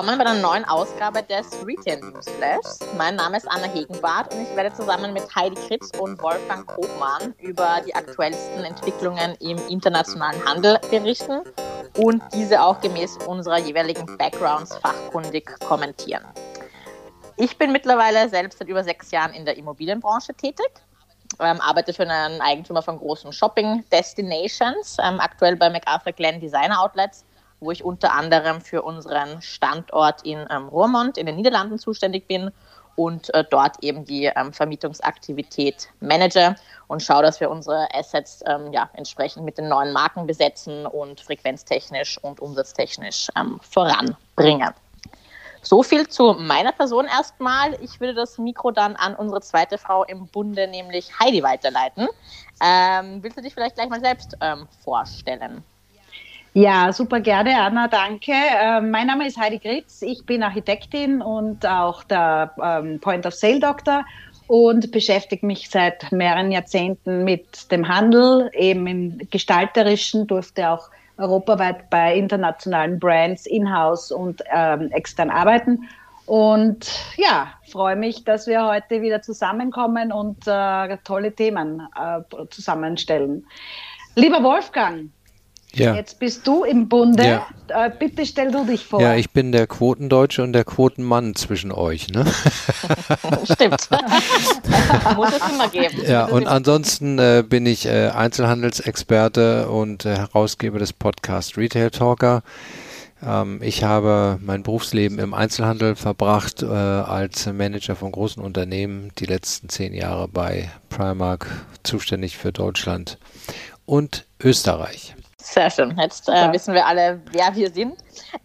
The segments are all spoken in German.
willkommen bei einer neuen Ausgabe des Retail Newsflash. Mein Name ist Anna Hegenbart und ich werde zusammen mit Heidi Kritz und Wolfgang Kobmann über die aktuellsten Entwicklungen im internationalen Handel berichten und diese auch gemäß unserer jeweiligen Backgrounds fachkundig kommentieren. Ich bin mittlerweile selbst seit über sechs Jahren in der Immobilienbranche tätig, ähm, arbeite für einen Eigentümer von großen Shopping Destinations, ähm, aktuell bei MacArthur Glen Designer Outlets wo ich unter anderem für unseren Standort in ähm, Roermond in den Niederlanden zuständig bin und äh, dort eben die ähm, Vermietungsaktivität manage und schaue, dass wir unsere Assets ähm, ja, entsprechend mit den neuen Marken besetzen und frequenztechnisch und umsatztechnisch ähm, voranbringen. So viel zu meiner Person erstmal. Ich würde das Mikro dann an unsere zweite Frau im Bunde, nämlich Heidi, weiterleiten. Ähm, willst du dich vielleicht gleich mal selbst ähm, vorstellen? Ja, super gerne, Anna, danke. Äh, mein Name ist Heidi Gritz, ich bin Architektin und auch der ähm, Point of Sale Doktor und beschäftige mich seit mehreren Jahrzehnten mit dem Handel, eben im gestalterischen, durfte auch europaweit bei internationalen Brands in-house und ähm, extern arbeiten. Und ja, freue mich, dass wir heute wieder zusammenkommen und äh, tolle Themen äh, zusammenstellen. Lieber Wolfgang, ja. Jetzt bist du im Bunde. Ja. Äh, bitte stell du dich vor. Ja, ich bin der Quotendeutsche und der Quotenmann zwischen euch. Ne? Stimmt. Muss es immer geben. Ja, und ansonsten äh, bin ich äh, Einzelhandelsexperte und äh, Herausgeber des Podcasts Retail Talker. Ähm, ich habe mein Berufsleben im Einzelhandel verbracht äh, als Manager von großen Unternehmen, die letzten zehn Jahre bei Primark, zuständig für Deutschland und Österreich. Sehr schön. Jetzt äh, wissen wir alle, wer wir sind.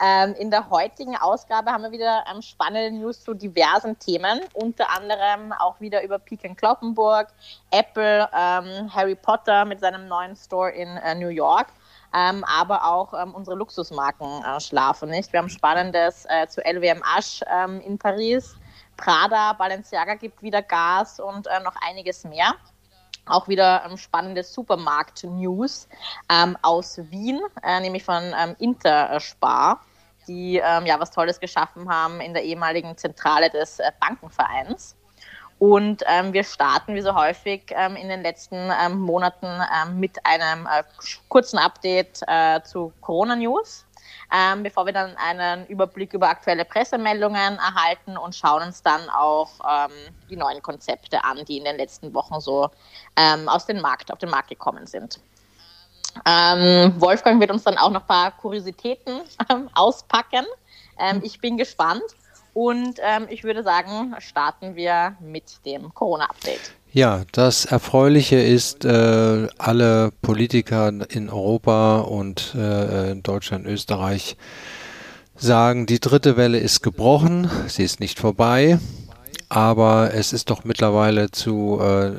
Ähm, in der heutigen Ausgabe haben wir wieder ähm, spannende News zu diversen Themen, unter anderem auch wieder über Peak Kloppenburg, Apple, ähm, Harry Potter mit seinem neuen Store in äh, New York. Ähm, aber auch ähm, unsere Luxusmarken äh, schlafen nicht. Wir haben Spannendes äh, zu LWM Asch ähm, in Paris, Prada, Balenciaga gibt wieder Gas und äh, noch einiges mehr auch wieder ähm, spannende Supermarkt-News ähm, aus Wien, äh, nämlich von ähm, Interspar, die ähm, ja was Tolles geschaffen haben in der ehemaligen Zentrale des äh, Bankenvereins. Und ähm, wir starten wie so häufig ähm, in den letzten Monaten mit einem äh, kurzen Update äh, zu Corona-News ähm, bevor wir dann einen Überblick über aktuelle Pressemeldungen erhalten und schauen uns dann auch ähm, die neuen Konzepte an, die in den letzten Wochen so ähm, aus dem Markt, auf den Markt gekommen sind. Ähm, Wolfgang wird uns dann auch noch ein paar Kuriositäten ähm, auspacken. Ähm, ich bin gespannt und ich würde sagen, starten wir mit dem Corona-Update. Ja, das Erfreuliche ist, äh, alle Politiker in Europa und äh, in Deutschland, Österreich sagen, die dritte Welle ist gebrochen, sie ist nicht vorbei, aber es ist doch mittlerweile zu äh,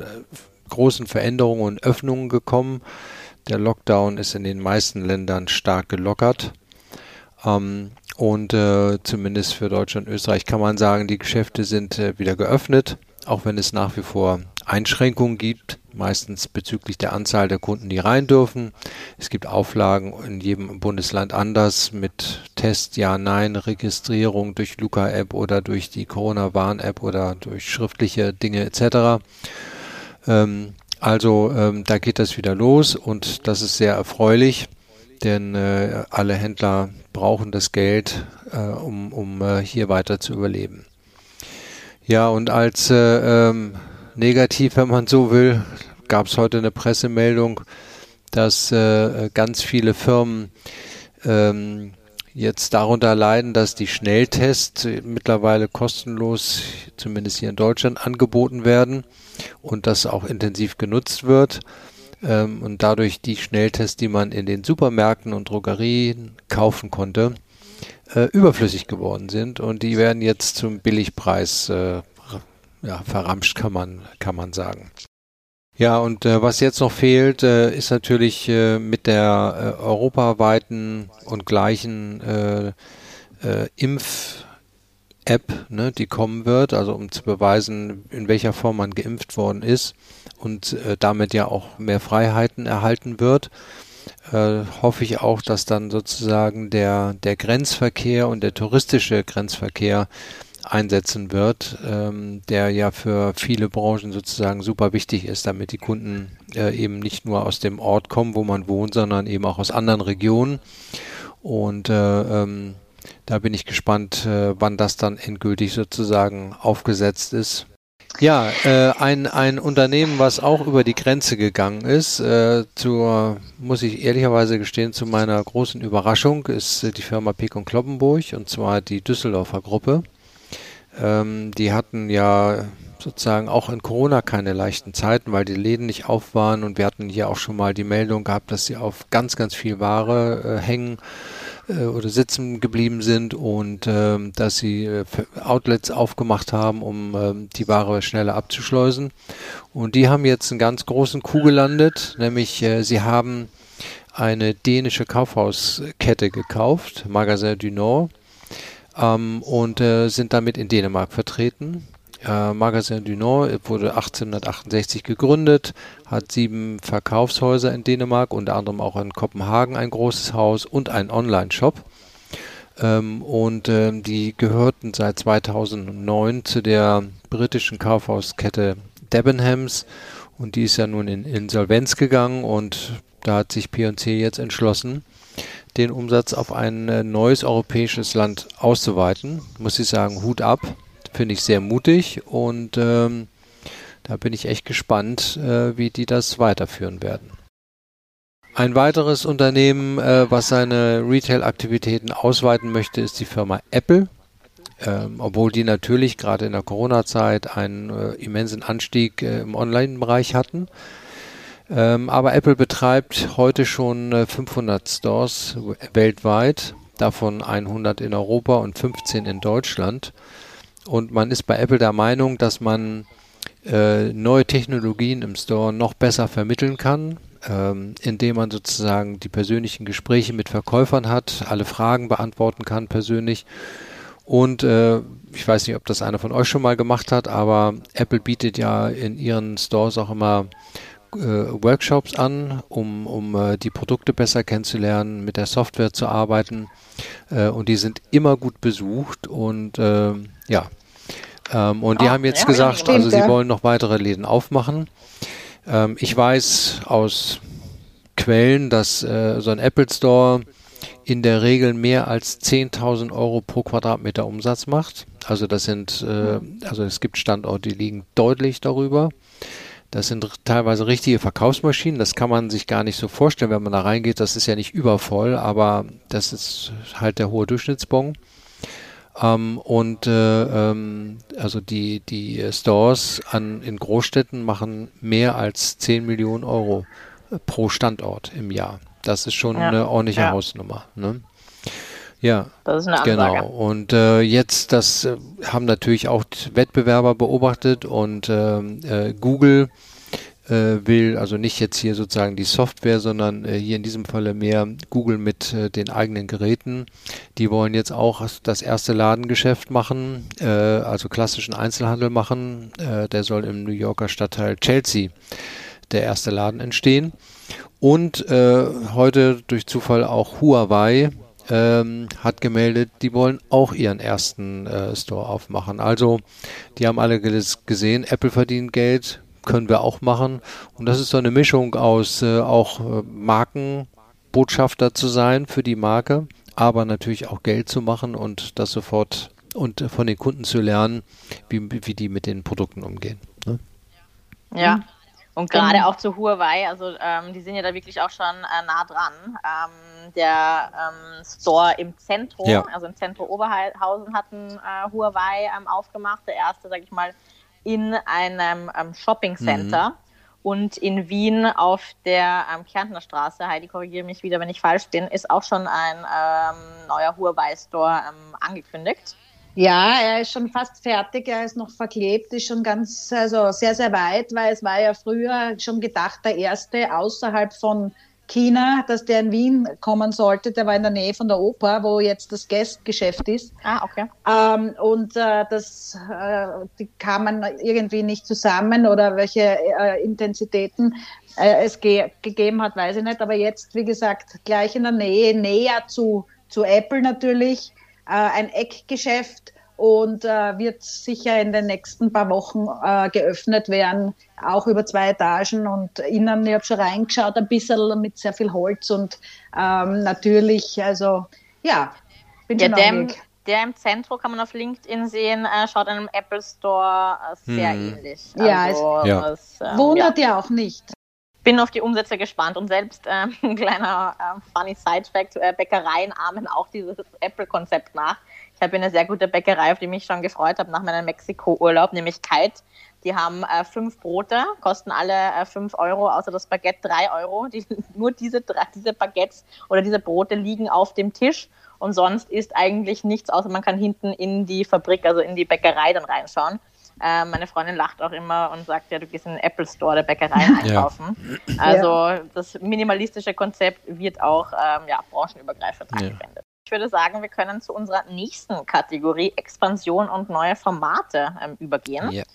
großen Veränderungen und Öffnungen gekommen. Der Lockdown ist in den meisten Ländern stark gelockert. Ähm, und äh, zumindest für Deutschland und Österreich kann man sagen, die Geschäfte sind äh, wieder geöffnet, auch wenn es nach wie vor Einschränkungen gibt, meistens bezüglich der Anzahl der Kunden, die rein dürfen. Es gibt Auflagen in jedem Bundesland anders mit Test, ja, nein, Registrierung durch Luca-App oder durch die Corona-Warn-App oder durch schriftliche Dinge etc. Ähm, also ähm, da geht das wieder los und das ist sehr erfreulich, denn äh, alle Händler brauchen das Geld, äh, um, um äh, hier weiter zu überleben. Ja, und als äh, ähm, negativ, wenn man so will, gab es heute eine Pressemeldung, dass äh, ganz viele Firmen ähm, jetzt darunter leiden, dass die Schnelltests mittlerweile kostenlos, zumindest hier in Deutschland, angeboten werden und das auch intensiv genutzt wird. Ähm, und dadurch die Schnelltests, die man in den Supermärkten und Drogerien kaufen konnte, äh, überflüssig geworden sind und die werden jetzt zum Billigpreis äh, ja, verramscht, kann man, kann man sagen. Ja, und äh, was jetzt noch fehlt, äh, ist natürlich äh, mit der äh, europaweiten und gleichen äh, äh, Impf-App, ne, die kommen wird, also um zu beweisen, in welcher Form man geimpft worden ist und äh, damit ja auch mehr Freiheiten erhalten wird. äh, hoffe ich auch, dass dann sozusagen der, der Grenzverkehr und der touristische Grenzverkehr einsetzen wird, ähm, der ja für viele Branchen sozusagen super wichtig ist, damit die Kunden äh, eben nicht nur aus dem Ort kommen, wo man wohnt, sondern eben auch aus anderen Regionen. Und äh, ähm, da bin ich gespannt, äh, wann das dann endgültig sozusagen aufgesetzt ist. Ja, äh, ein, ein Unternehmen, was auch über die Grenze gegangen ist, äh, zur, muss ich ehrlicherweise gestehen, zu meiner großen Überraschung, ist äh, die Firma Pekon Kloppenburg und zwar die Düsseldorfer Gruppe. Ähm, die hatten ja sozusagen auch in Corona keine leichten Zeiten, weil die Läden nicht auf waren und wir hatten hier auch schon mal die Meldung gehabt, dass sie auf ganz, ganz viel Ware äh, hängen äh, oder sitzen geblieben sind und ähm, dass sie äh, Outlets aufgemacht haben, um ähm, die Ware schneller abzuschleusen. Und die haben jetzt einen ganz großen Coup gelandet, nämlich äh, sie haben eine dänische Kaufhauskette gekauft, Magasin du Nord, ähm, und äh, sind damit in Dänemark vertreten. Äh, Magasin du Nord wurde 1868 gegründet, hat sieben Verkaufshäuser in Dänemark, unter anderem auch in Kopenhagen ein großes Haus und ein Online-Shop. Ähm, und ähm, die gehörten seit 2009 zu der britischen Kaufhauskette Debenhams und die ist ja nun in Insolvenz gegangen und da hat sich P&C jetzt entschlossen, den Umsatz auf ein äh, neues europäisches Land auszuweiten. Muss ich sagen, Hut ab. Finde ich sehr mutig und ähm, da bin ich echt gespannt, äh, wie die das weiterführen werden. Ein weiteres Unternehmen, äh, was seine Retail-Aktivitäten ausweiten möchte, ist die Firma Apple. Ähm, obwohl die natürlich gerade in der Corona-Zeit einen äh, immensen Anstieg äh, im Online-Bereich hatten. Ähm, aber Apple betreibt heute schon äh, 500 Stores weltweit, davon 100 in Europa und 15 in Deutschland. Und man ist bei Apple der Meinung, dass man äh, neue Technologien im Store noch besser vermitteln kann, ähm, indem man sozusagen die persönlichen Gespräche mit Verkäufern hat, alle Fragen beantworten kann persönlich. Und äh, ich weiß nicht, ob das einer von euch schon mal gemacht hat, aber Apple bietet ja in ihren Stores auch immer äh, Workshops an, um, um äh, die Produkte besser kennenzulernen, mit der Software zu arbeiten. Äh, und die sind immer gut besucht und äh, ja, ähm, und die oh, haben jetzt ja, gesagt, also sie wollen noch weitere Läden aufmachen. Ähm, ich weiß aus Quellen, dass äh, so ein Apple Store in der Regel mehr als 10.000 Euro pro Quadratmeter Umsatz macht. Also das sind, äh, also es gibt Standorte, die liegen deutlich darüber. Das sind teilweise richtige Verkaufsmaschinen. Das kann man sich gar nicht so vorstellen, wenn man da reingeht. Das ist ja nicht übervoll, aber das ist halt der hohe Durchschnittsbon. Ähm, und äh, ähm, also die, die Stores an, in Großstädten machen mehr als 10 Millionen Euro pro Standort im Jahr. Das ist schon ja. eine ordentliche ja. Hausnummer. Ne? Ja, das ist eine Ansage. genau. Und äh, jetzt, das äh, haben natürlich auch Wettbewerber beobachtet und ähm, äh, Google äh, will, also nicht jetzt hier sozusagen die Software, sondern äh, hier in diesem Falle mehr Google mit äh, den eigenen Geräten. Die wollen jetzt auch das erste Ladengeschäft machen, äh, also klassischen Einzelhandel machen. Der soll im New Yorker Stadtteil Chelsea der erste Laden entstehen. Und heute durch Zufall auch Huawei ähm, hat gemeldet, die wollen auch ihren ersten äh, Store aufmachen. Also die haben alle gesehen, Apple verdient Geld, können wir auch machen. Und das ist so eine Mischung aus äh, auch äh, Markenbotschafter zu sein für die Marke, aber natürlich auch Geld zu machen und das sofort und von den Kunden zu lernen, wie, wie die mit den Produkten umgehen. Ne? Ja. Und gerade auch zu Huawei, also ähm, die sind ja da wirklich auch schon äh, nah dran. Ähm, der ähm, Store im Zentrum, ja. also im Zentrum Oberhausen hatten äh, Huawei ähm, aufgemacht. Der erste, sag ich mal, in einem ähm, Shopping Center. Mhm. Und in Wien auf der ähm, Kärntner Straße, Heidi, korrigiere mich wieder, wenn ich falsch bin, ist auch schon ein neuer Huawei-Store angekündigt. Ja, er ist schon fast fertig, er ist noch verklebt, ist schon ganz, also sehr, sehr weit, weil es war ja früher schon gedacht, der erste außerhalb von China, dass der in Wien kommen sollte. Der war in der Nähe von der Oper, wo jetzt das Guest-Geschäft ist. Ah, okay. Ähm, und äh, das, äh, die kamen irgendwie nicht zusammen oder welche äh, Intensitäten äh, es ge gegeben hat, weiß ich nicht. Aber jetzt, wie gesagt, gleich in der Nähe, näher zu, zu Apple natürlich, ein Eckgeschäft und äh, wird sicher in den nächsten paar Wochen äh, geöffnet werden, auch über zwei Etagen und innen, ich habe schon reingeschaut, ein bisschen mit sehr viel Holz und ähm, natürlich, also ja, bin ja, schon der im Zentrum kann man auf LinkedIn sehen, äh, schaut einem Apple Store äh, sehr hm. ähnlich. Also, ja, es, ja. Das, ähm, wundert ja. auch nicht bin auf die Umsätze gespannt und selbst ähm, ein kleiner äh, funny Side-Fact, äh, Bäckereien ahmen auch dieses Apple-Konzept nach. Ich habe eine sehr gute Bäckerei, auf die ich mich schon gefreut habe nach meinem Mexiko-Urlaub, nämlich Kite. Die haben äh, fünf Brote, kosten alle äh, fünf Euro, außer das Baguette drei Euro. Die, nur diese, diese Baguettes oder diese Brote liegen auf dem Tisch und sonst ist eigentlich nichts, außer man kann hinten in die Fabrik, also in die Bäckerei dann reinschauen. Äh, meine Freundin lacht auch immer und sagt, ja, du gehst in den Apple Store der Bäckerei einkaufen. Ja. Also ja. das minimalistische Konzept wird auch ähm, ja, branchenübergreifend ja. angewendet. Ich würde sagen, wir können zu unserer nächsten Kategorie Expansion und neue Formate ähm, übergehen. Yeah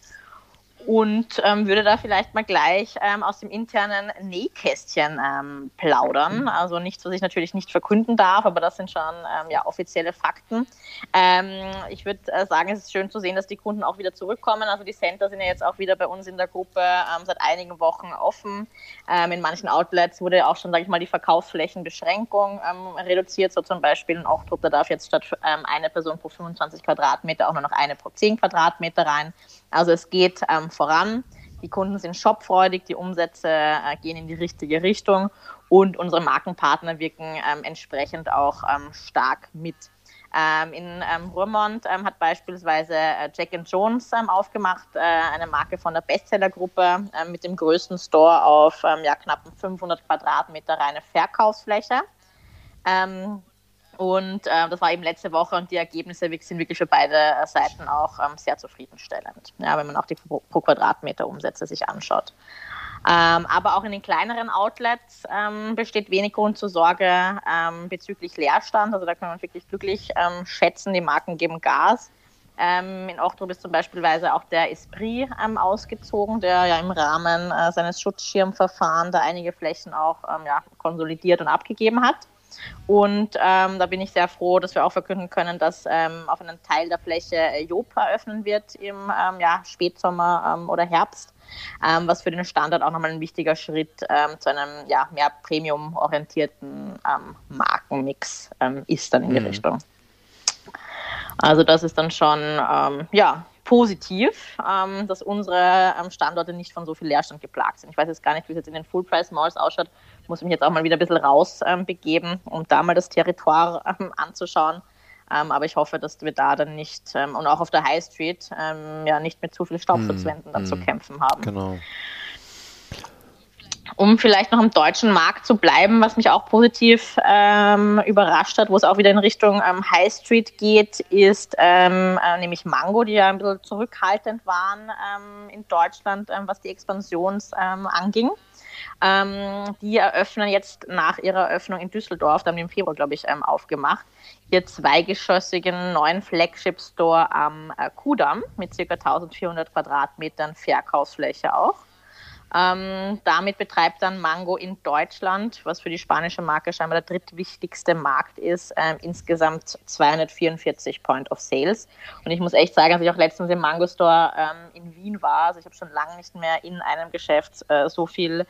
und ähm, würde da vielleicht mal gleich ähm, aus dem internen Nähkästchen ähm, plaudern. Mhm. Also nichts, was ich natürlich nicht verkünden darf, aber das sind schon ähm, ja, offizielle Fakten. Ähm, ich würde äh, sagen, es ist schön zu sehen, dass die Kunden auch wieder zurückkommen. Also die Center sind ja jetzt auch wieder bei uns in der Gruppe ähm, seit einigen Wochen offen. in manchen Outlets wurde auch schon, sage ich mal, die Verkaufsflächenbeschränkung reduziert. So zum Beispiel ein Ochdruck, da darf jetzt statt eine Person pro 25 Quadratmeter auch nur noch eine pro 10 Quadratmeter rein. Also es geht ähm, voran. Die Kunden sind shopfreudig, die Umsätze äh, gehen in die richtige Richtung und unsere Markenpartner wirken ähm, entsprechend auch ähm, stark mit. Ähm, in ähm, Ruhrmond ähm, hat beispielsweise äh, Jack Jones ähm, aufgemacht, äh, eine Marke von der Bestsellergruppe äh, mit dem größten Store auf ähm, ja, knapp 500 Quadratmeter reine Verkaufsfläche. Ähm, und äh, das war eben letzte Woche und die Ergebnisse sind wirklich für beide äh, Seiten auch ähm, sehr zufriedenstellend, ja, wenn man auch die pro, pro Quadratmeter Umsätze sich anschaut. Ähm, aber auch in den kleineren Outlets ähm, besteht wenig Grund zur Sorge ähm, bezüglich Leerstand. Also da kann man wirklich glücklich ähm, schätzen, die Marken geben Gas. Ähm, in Ochtrup ist zum Beispiel auch der Esprit ähm, ausgezogen, der ja im Rahmen äh, seines Schutzschirmverfahrens da einige Flächen auch ja, konsolidiert und abgegeben hat. Und ähm, da bin ich sehr froh, dass wir auch verkünden können, dass ähm, auf einem Teil der Fläche äh, Job eröffnen wird im ähm, ja, Spätsommer ähm, oder Herbst, ähm, was für den Standard auch nochmal ein wichtiger Schritt ähm, zu einem ja, mehr premium-orientierten Markenmix ist dann in die mhm. Richtung. Also das ist dann schon ja, positiv, dass unsere Standorte nicht von so viel Leerstand geplagt sind. Ich weiß jetzt gar nicht, wie es jetzt in den Full-Price-Malls ausschaut. Ich muss mich jetzt auch mal wieder ein bisschen raus ähm, begeben, um da mal das Territoire ähm, anzuschauen. Ähm, aber ich hoffe, dass wir da dann nicht ähm, und auch auf der High Street ja nicht mit zu viel Staubschutzwänden mm, dann mm, zu kämpfen haben. Genau. Um vielleicht noch im deutschen Markt zu bleiben, was mich auch positiv ähm, überrascht hat, wo es auch wieder in Richtung ähm, High Street geht, ist ähm, äh, nämlich Mango, die ja ein bisschen zurückhaltend waren ähm, in Deutschland, ähm, was die Expansion ähm, anging. die eröffnen jetzt nach ihrer Eröffnung in Düsseldorf, da haben die im Februar, glaube ich, aufgemacht, ihr zweigeschossigen neuen Flagship-Store am äh, Kudamm mit ca. 1400 Quadratmetern Verkaufsfläche auch. Ähm, damit betreibt dann Mango in Deutschland, was für die spanische Marke scheinbar der drittwichtigste Markt ist, ähm, insgesamt 244 Point of Sales. Und ich muss echt sagen, dass ich auch letztens im Mango Store ähm, in Wien war, also ich habe schon lange nicht mehr in einem Geschäft äh, so viel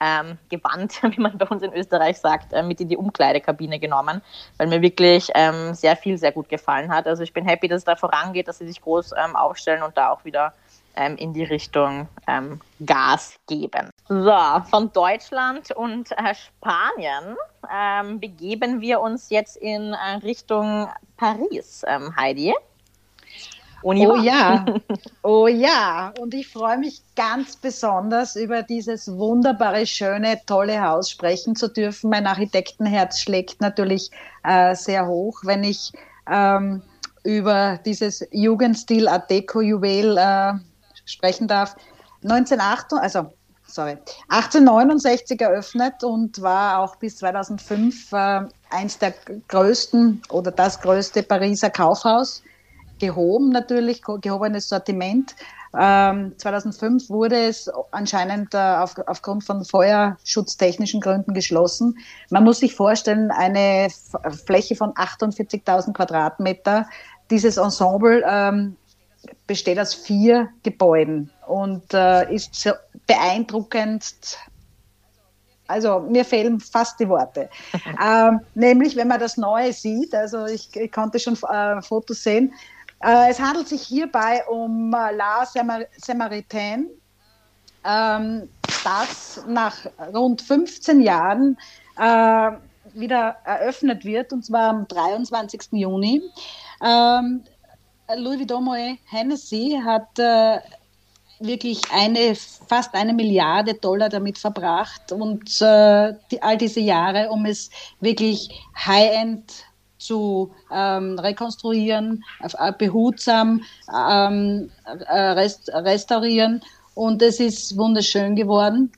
ähm, gewandt, wie man bei uns in Österreich sagt, äh, mit in die Umkleidekabine genommen, weil mir wirklich ähm, sehr viel sehr gut gefallen hat. Also ich bin happy, dass es da vorangeht, dass sie sich groß ähm, aufstellen und da auch wieder ähm, in die Richtung ähm, Gas geben. So, von Deutschland und äh, Spanien ähm, begeben wir uns jetzt in äh, Richtung Paris, ähm, Heidi. Uni oh ja, oh ja. Und ich freue mich ganz besonders über dieses wunderbare, schöne, tolle Haus sprechen zu dürfen. Mein Architektenherz schlägt natürlich äh, sehr hoch, wenn ich ähm, über dieses Jugendstil Art Deco Juwel äh, sprechen darf. 1908, also sorry, 1869 eröffnet und war auch bis 2005 äh, eins der größten oder das größte Pariser Kaufhaus. Gehoben natürlich, gehobenes Sortiment. Ähm, 2005 wurde es anscheinend äh, auf, aufgrund von feuerschutztechnischen Gründen geschlossen. Man muss sich vorstellen, eine Fläche von 48.000 Quadratmeter. Dieses Ensemble ähm, besteht aus vier Gebäuden und äh, ist so beeindruckend. Also mir fehlen fast die Worte. ähm, nämlich, wenn man das Neue sieht, also ich, ich konnte schon äh, Fotos sehen, äh, es handelt sich hierbei um äh, La Samaritain, ähm, das nach rund 15 Jahren äh, wieder eröffnet wird, und zwar am 23. Juni. Ähm, Louis Vuitton Hennessy hat äh, wirklich eine, fast eine Milliarde Dollar damit verbracht und äh, die, all diese Jahre, um es wirklich high-end zu ähm, rekonstruieren, äh, behutsam ähm, äh, rest, restaurieren und es ist wunderschön geworden.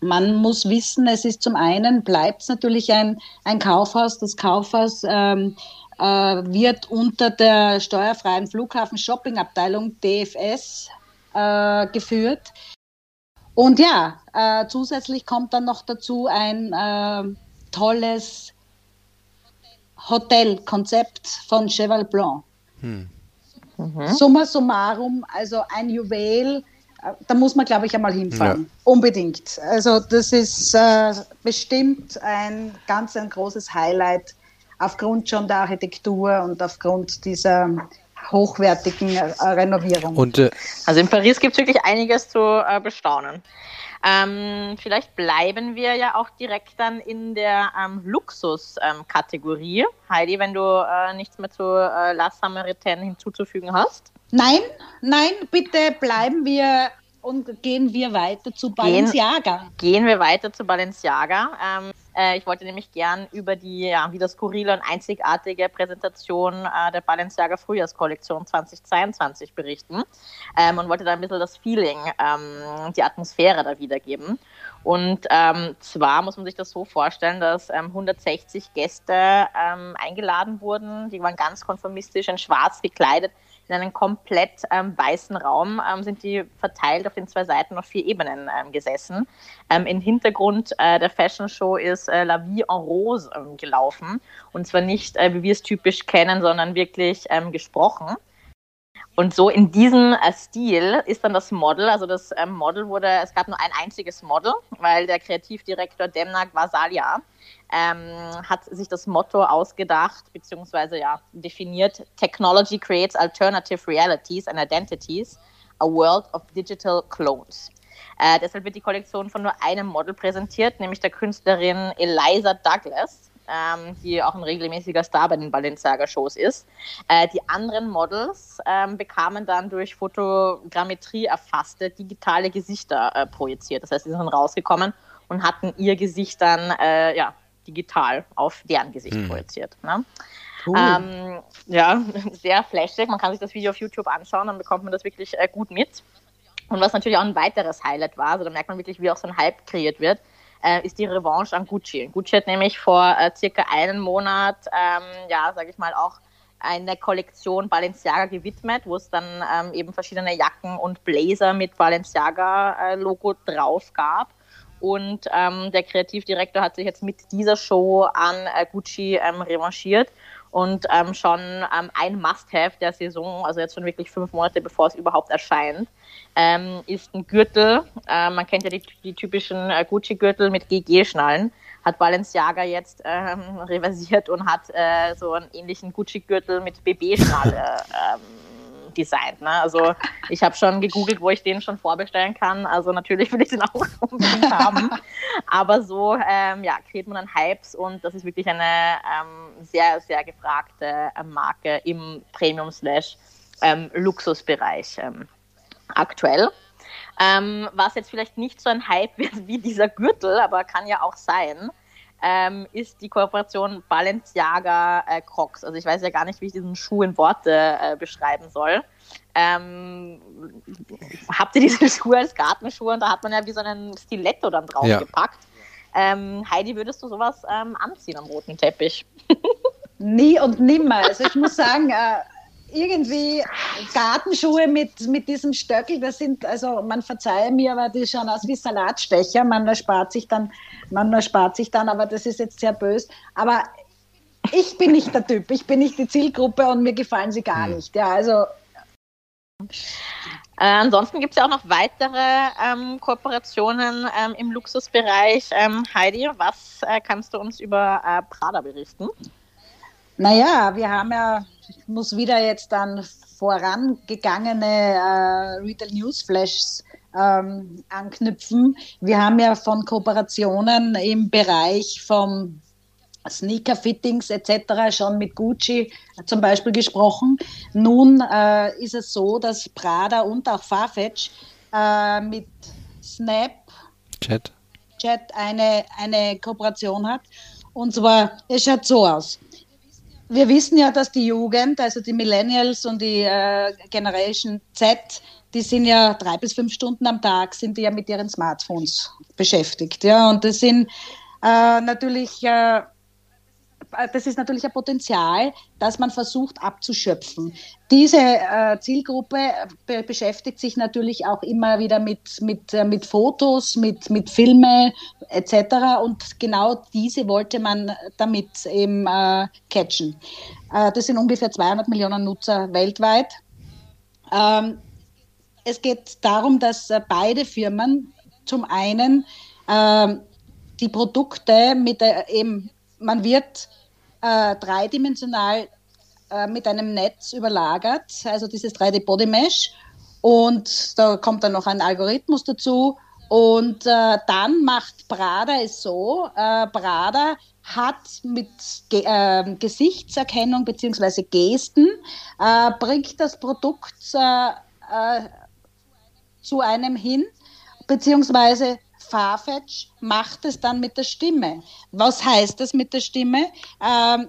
Man muss wissen, es ist zum einen, bleibt es natürlich ein, ein Kaufhaus. Das Kaufhaus ähm, äh, wird unter der steuerfreien Flughafen-Shopping-Abteilung DFS äh, geführt. Und ja, äh, zusätzlich kommt dann noch dazu ein äh, tolles Hotelkonzept von Cheval Blanc. Hm. Mhm. Summa summarum, also ein Juwel, äh, da muss man, glaube ich, einmal hinfahren. Ja. Unbedingt. Also das ist äh, bestimmt ein ganz ein großes Highlight aufgrund schon der Architektur und aufgrund dieser hochwertigen äh, Renovierung. Und, äh, also in Paris gibt es wirklich einiges zu äh, bestaunen. Ähm, vielleicht bleiben wir ja auch direkt dann in der ähm, Luxus-Kategorie. Ähm, Heidi, wenn du äh, nichts mehr zu äh, La Samaritaine hinzuzufügen hast. Nein, nein, bitte bleiben wir und gehen wir weiter zu Balenciaga. Gehen, gehen wir weiter zu Balenciaga. Ähm, äh, ich wollte nämlich gern über die ja, wieder skurrile und einzigartige Präsentation äh, der Balenciaga Frühjahrskollektion 2022 berichten ähm, und wollte da ein bisschen das Feeling, ähm, die Atmosphäre da wiedergeben. Und ähm, zwar muss man sich das so vorstellen, dass 160 ähm, Gäste ähm, eingeladen wurden, die waren ganz konformistisch in schwarz gekleidet in einem komplett ähm, weißen Raum ähm, sind die verteilt auf den zwei Seiten auf vier Ebenen ähm, gesessen. Ähm, Im Hintergrund äh, der Fashion Show ist äh, La Vie en Rose ähm, gelaufen. Und zwar nicht, äh, wie wir es typisch kennen, sondern wirklich ähm, gesprochen. Und so in diesem äh, Stil ist dann das Model, also das ähm, Model wurde, es gab nur ein einziges Model, weil der Kreativdirektor Demnak Vasalia ähm, hat sich das Motto ausgedacht, beziehungsweise ja, definiert, Technology creates alternative realities and identities, a world of digital clones. Äh, deshalb wird die Kollektion von nur einem Model präsentiert, nämlich der Künstlerin Eliza Douglas ähm, die auch ein regelmäßiger Star bei den Balenciaga-Shows ist. Äh, die anderen Models ähm, bekamen dann durch Fotogrammetrie erfasste digitale Gesichter äh, projiziert. Das heißt, sie sind rausgekommen und hatten ihr Gesicht dann äh, ja, digital auf deren Gesicht hm. projiziert. Ne? Cool. Ähm, ja, sehr flashig. Man kann sich das Video auf YouTube anschauen, dann bekommt man das wirklich äh, gut mit. Und was natürlich auch ein weiteres Highlight war, also da merkt man wirklich, wie auch so ein Hype kreiert wird, äh, ist die Revanche an Gucci. Gucci hat nämlich vor äh, circa einem Monat, ähm, ja, sage ich mal, auch eine Kollektion Balenciaga gewidmet, wo es dann ähm, eben verschiedene Jacken und Blazer mit Balenciaga-Logo äh, drauf gab. Und ähm, der Kreativdirektor hat sich jetzt mit dieser Show an äh, Gucci ähm, revanchiert und ähm, schon ähm, ein Must-Have der Saison, also jetzt schon wirklich fünf Monate bevor es überhaupt erscheint, ähm, ist ein Gürtel. Äh, man kennt ja die, die typischen äh, Gucci-Gürtel mit GG-Schnallen. Hat Balenciaga jetzt ähm, reversiert und hat äh, so einen ähnlichen Gucci-Gürtel mit BB-Schnalle ähm, designt. Ne? Also ich habe schon gegoogelt, wo ich den schon vorbestellen kann. Also natürlich will ich den auch unbedingt haben. Aber so ähm, ja, kriegt man dann Hypes und das ist wirklich eine ähm, sehr, sehr gefragte äh, Marke im Premium-Slash ähm, ähm, aktuell. Ähm, was jetzt vielleicht nicht so ein Hype wird wie dieser Gürtel, aber kann ja auch sein, ähm, ist die Kooperation Balenciaga äh, Crocs. Also ich weiß ja gar nicht, wie ich diesen Schuh in Worte äh, beschreiben soll. Ähm, habt ihr diese Schuhe als Gartenschuhe und da hat man ja wie so einen Stiletto dann draufgepackt. Ja. Ähm, Heidi, würdest du sowas ähm, anziehen am roten Teppich? Nie und nimmer. Also ich muss sagen, äh, irgendwie Gartenschuhe mit, mit diesem Stöckel, das sind, also man verzeihe mir, aber die schauen aus wie Salatstecher. Man erspart sich dann, man erspart sich dann, aber das ist jetzt sehr böse. Aber ich bin nicht der Typ, ich bin nicht die Zielgruppe und mir gefallen sie gar hm. nicht. Ja, also. Äh, ansonsten gibt es ja auch noch weitere ähm, Kooperationen ähm, im Luxusbereich. Ähm, Heidi, was äh, kannst du uns über äh, Prada berichten? Naja, wir haben ja ich muss wieder jetzt an vorangegangene äh, Retail News Flashes ähm, anknüpfen. Wir haben ja von Kooperationen im Bereich vom Sneaker-Fittings etc. schon mit Gucci zum Beispiel gesprochen. Nun äh, ist es so, dass Prada und auch Farfetch äh, mit Snap Chat, Chat eine, eine Kooperation hat. Und zwar, es schaut so aus wir wissen ja, dass die Jugend, also die Millennials und die äh, Generation Z, die sind ja drei bis fünf Stunden am Tag, sind die ja mit ihren Smartphones beschäftigt. Ja, und das sind äh, natürlich äh, das ist natürlich ein Potenzial, das man versucht abzuschöpfen. Diese äh, Zielgruppe be beschäftigt sich natürlich auch immer wieder mit, mit, äh, mit Fotos, mit, mit Filme etc. Und genau diese wollte man damit eben äh, catchen. Äh, das sind ungefähr 200 Millionen Nutzer weltweit. Ähm, es geht darum, dass äh, beide Firmen zum einen ähm, die Produkte mit der eben man wird äh, dreidimensional äh, mit einem Netz überlagert, also dieses 3D Body Mesh. Und da kommt dann noch ein Algorithmus dazu. Und äh, dann macht Prada es so, äh, Prada hat mit Ge äh, Gesichtserkennung bzw. Gesten, bringt das Produkt äh, äh, zu einem hin, beziehungsweise Farfetch macht es dann mit der Stimme. Was heißt das mit der Stimme? Ähm,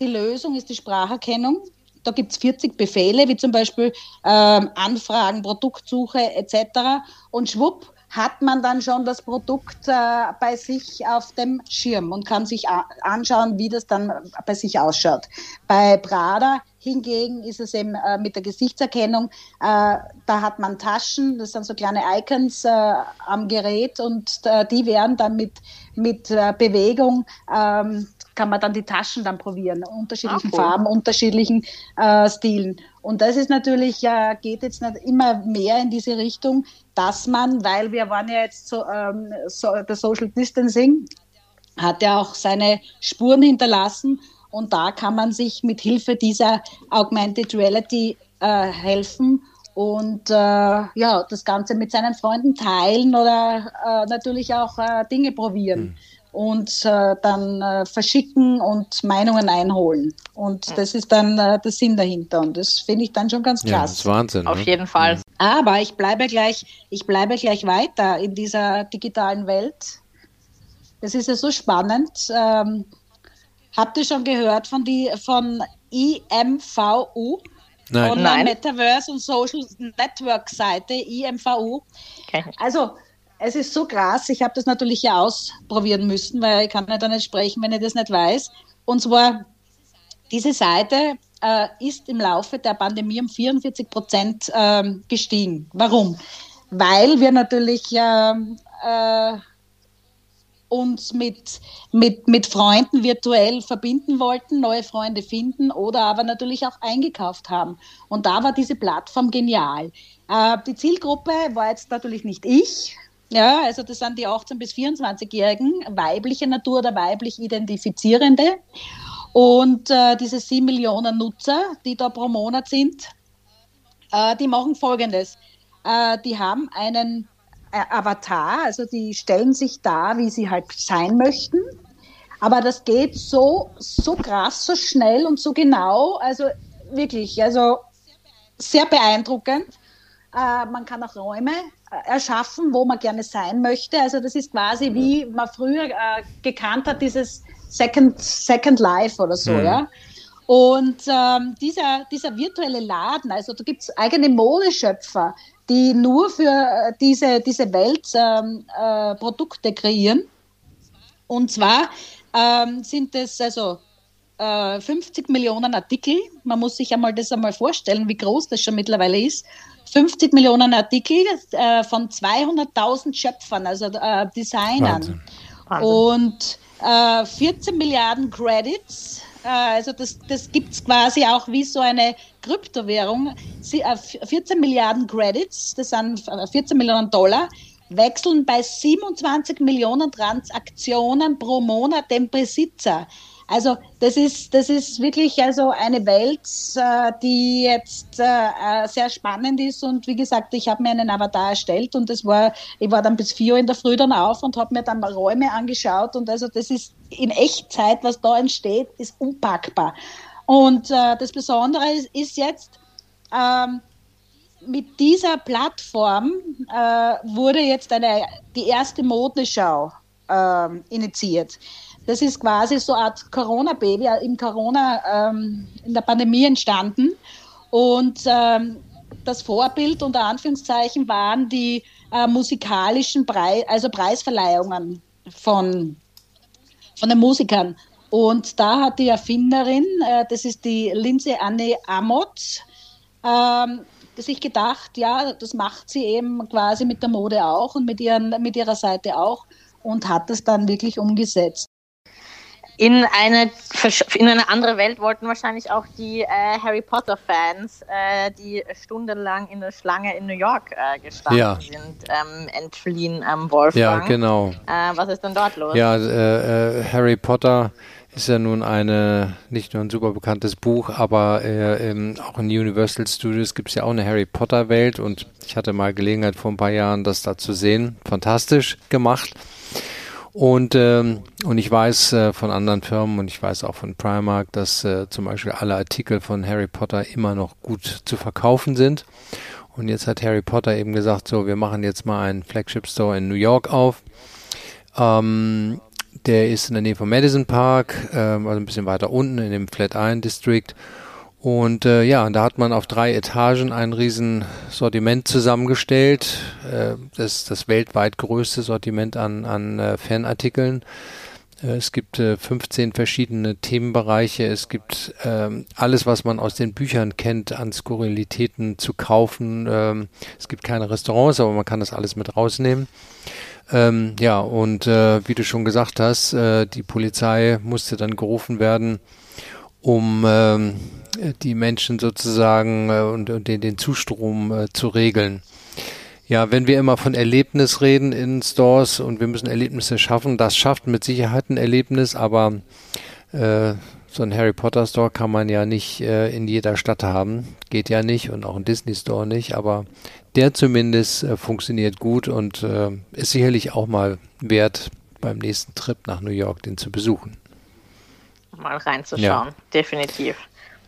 die Lösung ist die Spracherkennung. Da gibt es 40 Befehle, wie zum Beispiel ähm, Anfragen, Produktsuche etc. Und schwupp hat man dann schon das Produkt äh, bei sich auf dem Schirm und kann sich anschauen, wie das dann bei sich ausschaut. Bei Prada Hingegen ist es eben äh, mit der Gesichtserkennung, äh, da hat man Taschen, das sind so kleine Icons äh, am Gerät und äh, die werden dann mit, mit äh, Bewegung, ähm, kann man dann die Taschen dann probieren, unterschiedlichen ah, cool. Farben, unterschiedlichen äh, Stilen. Und das ist natürlich, geht jetzt nicht immer mehr in diese Richtung, dass man, weil wir waren ja jetzt so, ähm, so der Social Distancing, hat ja auch seine Spuren hinterlassen und da kann man sich mit Hilfe dieser Augmented Reality äh, helfen und äh, ja, das Ganze mit seinen Freunden teilen oder äh, natürlich auch äh, Dinge probieren. Mhm. Und äh, dann äh, verschicken und Meinungen einholen. Und das ist dann der Sinn dahinter. Und das finde ich dann schon ganz klasse. Ja, das ist Wahnsinn. Auf ne? jeden Fall. Aber ich bleibe gleich, ich bleibe gleich weiter in dieser digitalen Welt. Es ist ja so spannend. Ähm, Habt ihr schon gehört von, die, von IMVU? Nein. Online Nein. Metaverse und Social Network Seite IMVU. Okay. Also es ist so krass, ich habe das natürlich ja ausprobieren müssen, weil ich kann ja da nicht sprechen, wenn ich das nicht weiß. Und zwar, diese Seite äh, ist im Laufe der Pandemie um 44 Prozent äh, gestiegen. Warum? Weil wir natürlich äh, äh uns mit, mit, mit Freunden virtuell verbinden wollten, neue Freunde finden oder aber natürlich auch eingekauft haben. Und da war diese Plattform genial. Äh, die Zielgruppe war jetzt natürlich nicht ich. Ja, also das sind die 18- bis 24-Jährigen, weibliche Natur oder weiblich Identifizierende. Und äh, diese 7 Millionen Nutzer, die da pro Monat sind, äh, die machen Folgendes. Äh, die haben einen äh, Avatar, also die stellen sich da, wie sie halt sein möchten. Aber das geht so, so krass, so schnell und so genau. Also wirklich, also sehr beeindruckend. Äh, man kann auch Räume erschaffen, wo man gerne sein möchte. Also das ist quasi wie man früher äh, gekannt hat, dieses Second, Second Life oder so, mhm. ja. Und ähm, dieser, dieser virtuelle Laden, also da gibt es eigene Modeschöpfer, die nur für äh, diese, diese Welt ähm, äh, Produkte kreieren. Und zwar ähm, sind es also äh, 50 Millionen Artikel. Man muss sich einmal das einmal vorstellen, wie groß das schon mittlerweile ist. 50 Millionen Artikel äh, von 200.000 Schöpfern, also äh, Designern. Wahnsinn. Wahnsinn. Und 14 äh, Milliarden Credits äh, also das, das gibt es quasi auch wie so eine Kryptowährung. 14 äh, Milliarden Credits, das sind 14 Millionen Dollar, wechseln bei 27 Millionen Transaktionen pro Monat den Besitzer. Also das ist, das ist wirklich also eine Welt, äh, die jetzt äh, sehr spannend ist. Und wie gesagt, ich habe mir einen Avatar erstellt und das war, ich war dann bis vier Uhr in der Früh dann auf und habe mir dann mal Räume angeschaut. Und also das ist in Echtzeit, was da entsteht, ist unpackbar. Und äh, das Besondere ist, jetzt, ähm, mit dieser Plattform äh, wurde jetzt eine, die erste Modeschau äh, initiiert. Das ist quasi so eine Art Corona-Baby, äh, im Corona, ähm, in der Pandemie entstanden. Und ähm, das Vorbild unter Anführungszeichen waren die äh, musikalischen Preis, also Preisverleihungen von, von den Musikern. Und da hat die Erfinderin, äh, das ist die Lindsay Anne Amott, ähm, sich gedacht, ja, das macht sie eben quasi mit der Mode auch und mit, ihren, mit ihrer Seite auch und hat das dann wirklich umgesetzt in eine, in eine andere Welt wollten wahrscheinlich auch die äh, Harry Potter-Fans, äh, die stundenlang in der Schlange in New York äh, gestanden ja. sind, ähm, entfliehen ähm, Wolfgang. Ja, genau. Äh, was ist denn dort los? Ja, äh, äh, Harry Potter ist ja nun eine, nicht nur ein super bekanntes Buch, aber ähm, auch in Universal Studios gibt es ja auch eine Harry Potter Welt und ich hatte mal Gelegenheit vor ein paar Jahren, das da zu sehen. Fantastisch gemacht. Und, ähm, und ich weiß äh, von anderen Firmen und ich weiß auch von Primark, dass äh, zum Beispiel alle Artikel von Harry Potter immer noch gut zu verkaufen sind. Und jetzt hat Harry Potter eben gesagt, so, wir machen jetzt mal einen Flagship Store in New York auf. Ähm, der ist in der Nähe vom Madison Park, äh, also ein bisschen weiter unten in dem Flatiron District. Und äh, ja, da hat man auf drei Etagen ein riesen Sortiment zusammengestellt. Äh, das ist das weltweit größte Sortiment an, an äh, Fanartikeln. Äh, es gibt äh, 15 verschiedene Themenbereiche. Es gibt ähm, alles, was man aus den Büchern kennt, an Skurrilitäten zu kaufen. Ähm, es gibt keine Restaurants, aber man kann das alles mit rausnehmen. Ähm, ja, und äh, wie du schon gesagt hast, äh, die Polizei musste dann gerufen werden, um ähm, die Menschen sozusagen äh, und, und den, den Zustrom äh, zu regeln. Ja, wenn wir immer von Erlebnis reden in Stores und wir müssen Erlebnisse schaffen, das schafft mit Sicherheit ein Erlebnis, aber äh, so ein Harry Potter Store kann man ja nicht äh, in jeder Stadt haben. Geht ja nicht und auch ein Disney Store nicht, aber der zumindest äh, funktioniert gut und äh, ist sicherlich auch mal wert, beim nächsten Trip nach New York den zu besuchen. Mal reinzuschauen, ja. definitiv.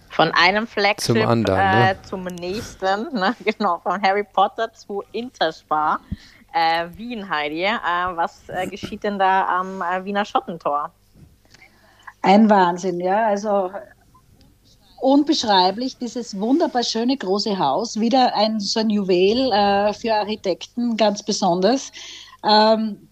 Von einem Flagship zum, anderen, ne? äh, zum nächsten, ne? genau, von Harry Potter zu Interspar. Äh, Wien, Heidi. Äh, was geschieht denn da am Wiener Schottentor? Ein Wahnsinn, ja. Also unbeschreiblich, dieses wunderbar schöne große Haus, wieder ein so ein Juwel äh, für Architekten, ganz besonders. Ähm,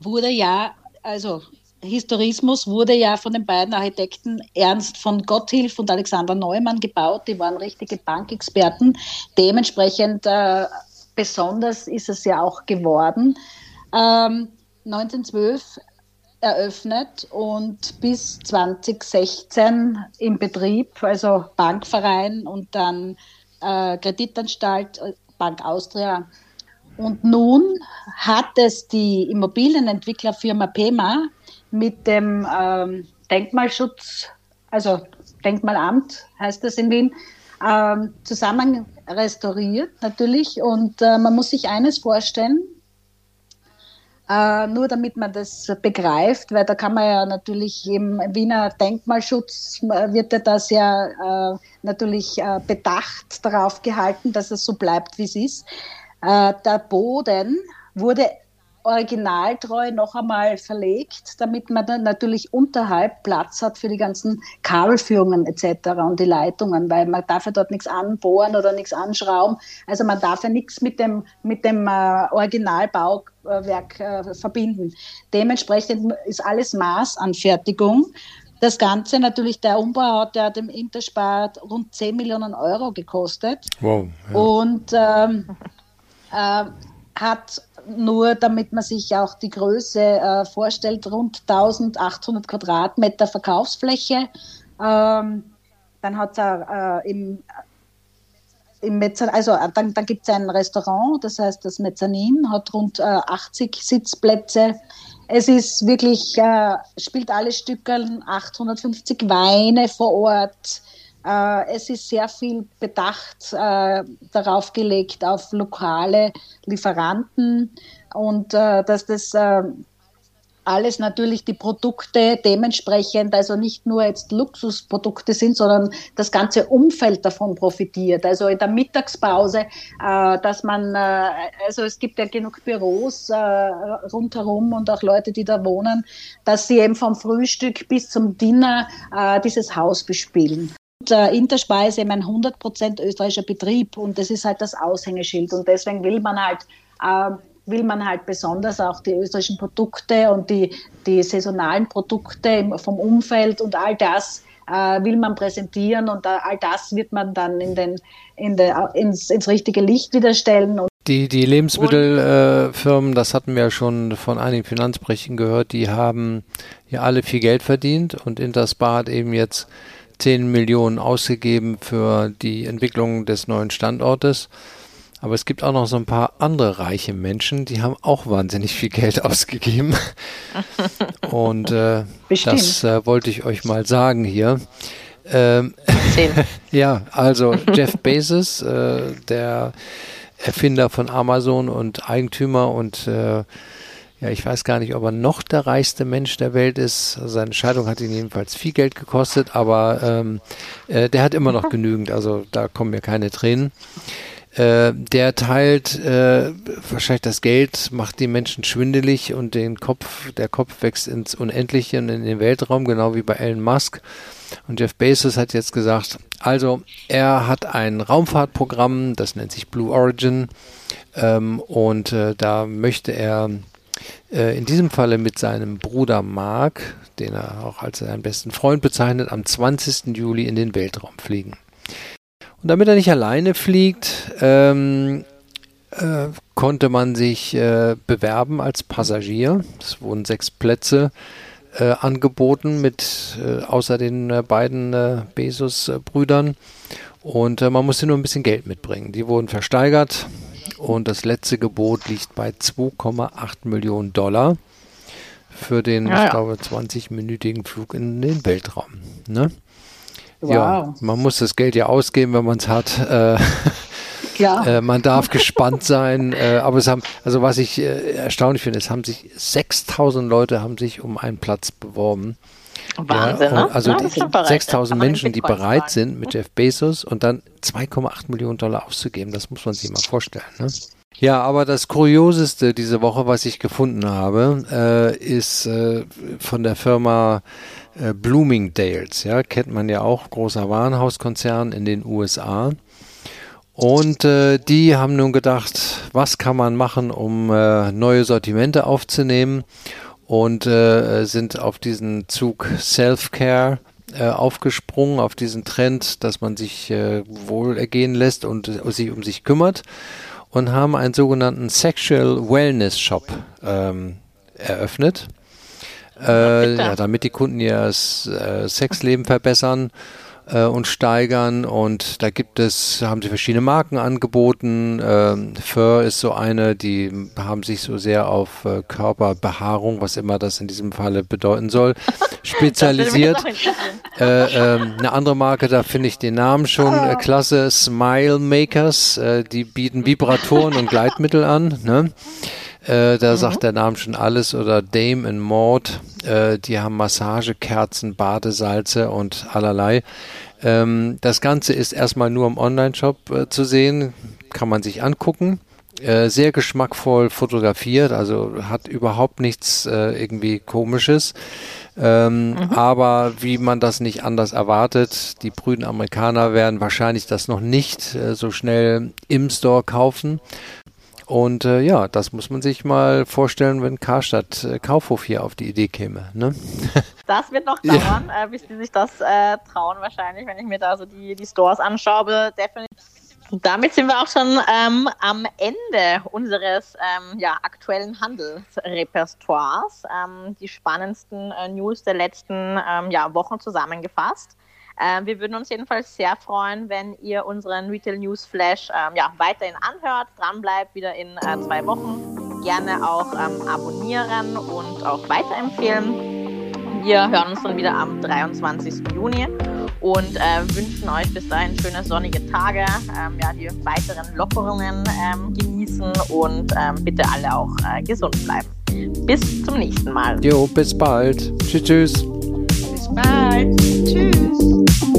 wurde ja, also Historismus wurde ja von den beiden Architekten Ernst von Gotthilf und Alexander Neumann gebaut. Die waren richtige Bankexperten. Dementsprechend äh, besonders ist es ja auch geworden. Ähm, 1912 eröffnet und bis 2016 im Betrieb, also Bankverein und dann äh, Kreditanstalt, Bank Austria. Und nun hat es die Immobilienentwicklerfirma PEMA mit dem ähm, Denkmalschutz, also Denkmalamt heißt das in Wien, ähm, zusammen restauriert natürlich. Und äh, man muss sich eines vorstellen, äh, nur damit man das begreift, weil da kann man ja natürlich im Wiener Denkmalschutz wird ja da sehr äh, natürlich äh, bedacht darauf gehalten, dass es so bleibt, wie es ist. Äh, der Boden wurde originaltreu noch einmal verlegt, damit man dann natürlich unterhalb Platz hat für die ganzen Kabelführungen etc. und die Leitungen, weil man darf ja dort nichts anbohren oder nichts anschrauben. Also man darf ja nichts mit dem, mit dem äh, Originalbauwerk äh, verbinden. Dementsprechend ist alles Maßanfertigung. Das Ganze natürlich, der Umbau hat ja dem Interspar rund 10 Millionen Euro gekostet. Wow. Ja. Und ähm, äh, hat nur damit man sich auch die Größe äh, vorstellt, rund 1800 Quadratmeter Verkaufsfläche. Ähm, dann hat er äh, im, im Mezzan, also äh, dann, dann gibt es ein Restaurant, das heißt das Mezzanin, hat rund äh, 80 Sitzplätze. Es ist wirklich, äh, spielt alle Stücke, 850 Weine vor Ort. Äh, es ist sehr viel Bedacht äh, darauf gelegt, auf lokale Lieferanten und äh, dass das alles natürlich die Produkte dementsprechend, also nicht nur jetzt Luxusprodukte sind, sondern das ganze Umfeld davon profitiert. Also in der Mittagspause, äh, dass man, äh, also es gibt ja genug Büros äh, rundherum und auch Leute, die da wohnen, dass sie eben vom Frühstück bis zum Dinner dieses Haus bespielen äh, Interspeise eben ein 100% österreichischer Betrieb und das ist halt das Aushängeschild und deswegen will man halt äh, will man halt besonders auch die österreichischen Produkte und die, die saisonalen Produkte vom Umfeld und all das äh, will man präsentieren und all das wird man dann in den, in der, ins, ins richtige Licht wieder stellen. Die, die Lebensmittelfirmen, äh, das hatten wir ja schon von einigen Finanzbrechen gehört, die haben ja alle viel Geld verdient und Interspar hat eben jetzt 10 Millionen ausgegeben für die Entwicklung des neuen Standortes. Aber es gibt auch noch so ein paar andere reiche Menschen, die haben auch wahnsinnig viel Geld ausgegeben. Und äh, das äh, wollte ich euch mal sagen hier. Ähm, ja, also Jeff Bezos, äh, der Erfinder von Amazon und Eigentümer und äh, ja, ich weiß gar nicht, ob er noch der reichste Mensch der Welt ist. Seine Scheidung hat ihn jedenfalls viel Geld gekostet, aber ähm, äh, der hat immer noch genügend, also da kommen mir keine Tränen. Äh, der teilt äh, wahrscheinlich das Geld, macht die Menschen schwindelig und den Kopf, der Kopf wächst ins Unendliche und in den Weltraum, genau wie bei Elon Musk. Und Jeff Bezos hat jetzt gesagt, also er hat ein Raumfahrtprogramm, das nennt sich Blue Origin, ähm, und äh, da möchte er äh, in diesem Falle mit seinem Bruder Mark, den er auch als seinen besten Freund bezeichnet, am 20. Juli in den Weltraum fliegen. Und damit er nicht alleine fliegt, ähm, äh, konnte man sich äh, bewerben als Passagier. Es wurden sechs Plätze äh, angeboten mit äh, außer den äh, beiden Bezos-Brüdern. Und man musste nur ein bisschen Geld mitbringen. Die wurden versteigert und das letzte Gebot liegt bei 2,8 Millionen Dollar für den, ja, ich glaube, 20-minütigen Flug in den Weltraum. Ne? Wow. Ja, man muss das Geld ja ausgeben, wenn man es hat. Äh. Äh, man darf gespannt sein, äh, aber es haben, also was ich äh, erstaunlich finde, es haben sich 6000 Leute haben sich um einen Platz beworben. Wahnsinn, ja, ne? Also ja, 6000 Menschen, die bereit sind, mit Jeff Bezos und dann 2,8 Millionen Dollar auszugeben, das muss man sich mal vorstellen. Ne? Ja, aber das Kurioseste diese Woche, was ich gefunden habe, äh, ist äh, von der Firma äh, Bloomingdale's. Ja, kennt man ja auch, großer Warenhauskonzern in den USA. Und äh, die haben nun gedacht, was kann man machen, um äh, neue Sortimente aufzunehmen und äh, sind auf diesen Zug Self-Care äh, aufgesprungen, auf diesen Trend, dass man sich äh, wohl ergehen lässt und äh, sich um sich kümmert und haben einen sogenannten Sexual Wellness Shop ähm, eröffnet. Äh, ja, damit die Kunden ihr äh, Sexleben verbessern äh, und steigern. Und da gibt es, haben sie verschiedene Marken angeboten. Ähm, Fur ist so eine, die haben sich so sehr auf äh, Körperbehaarung, was immer das in diesem Falle bedeuten soll, spezialisiert. äh, ähm, eine andere Marke, da finde ich den Namen schon äh, klasse, Smile Makers. Äh, die bieten Vibratoren und Gleitmittel an. Ne? Äh, da mhm. sagt der Name schon alles. Oder Dame and Maud, äh, die haben Massagekerzen, Badesalze und allerlei. Ähm, das Ganze ist erstmal nur im Online-Shop äh, zu sehen, kann man sich angucken. äh, sehr geschmackvoll fotografiert, also hat überhaupt nichts äh, irgendwie komisches. Ähm, mhm. Aber wie man das nicht anders erwartet, die brüden Amerikaner werden wahrscheinlich das noch nicht äh, so schnell im Store kaufen. Und äh, ja, das muss man sich mal vorstellen, wenn Karstadt äh, Kaufhof hier auf die Idee käme. Ne? Das wird noch dauern, ja. äh, bis die sich das äh, trauen wahrscheinlich, wenn ich mir da so die, die Stores anschaue. Definitiv. Damit sind wir auch schon ähm, am Ende unseres ähm, ja, aktuellen Handelsrepertoires. Ähm, die spannendsten äh, News der letzten ähm, ja, Wochen zusammengefasst. Ähm, wir würden uns jedenfalls sehr freuen, wenn ihr unseren Retail News Flash ähm, ja, weiterhin anhört, dranbleibt, wieder in äh, zwei Wochen. Gerne auch ähm, abonnieren und auch weiterempfehlen. Wir hören uns dann wieder am 23. Juni und äh, wünschen euch bis dahin schöne sonnige Tage, ähm, ja, die weiteren Lockerungen ähm, genießen und ähm, bitte alle auch äh, gesund bleiben. Bis zum nächsten Mal. Jo, bis bald. Tschüss, tschüss. Bald. Tschüss.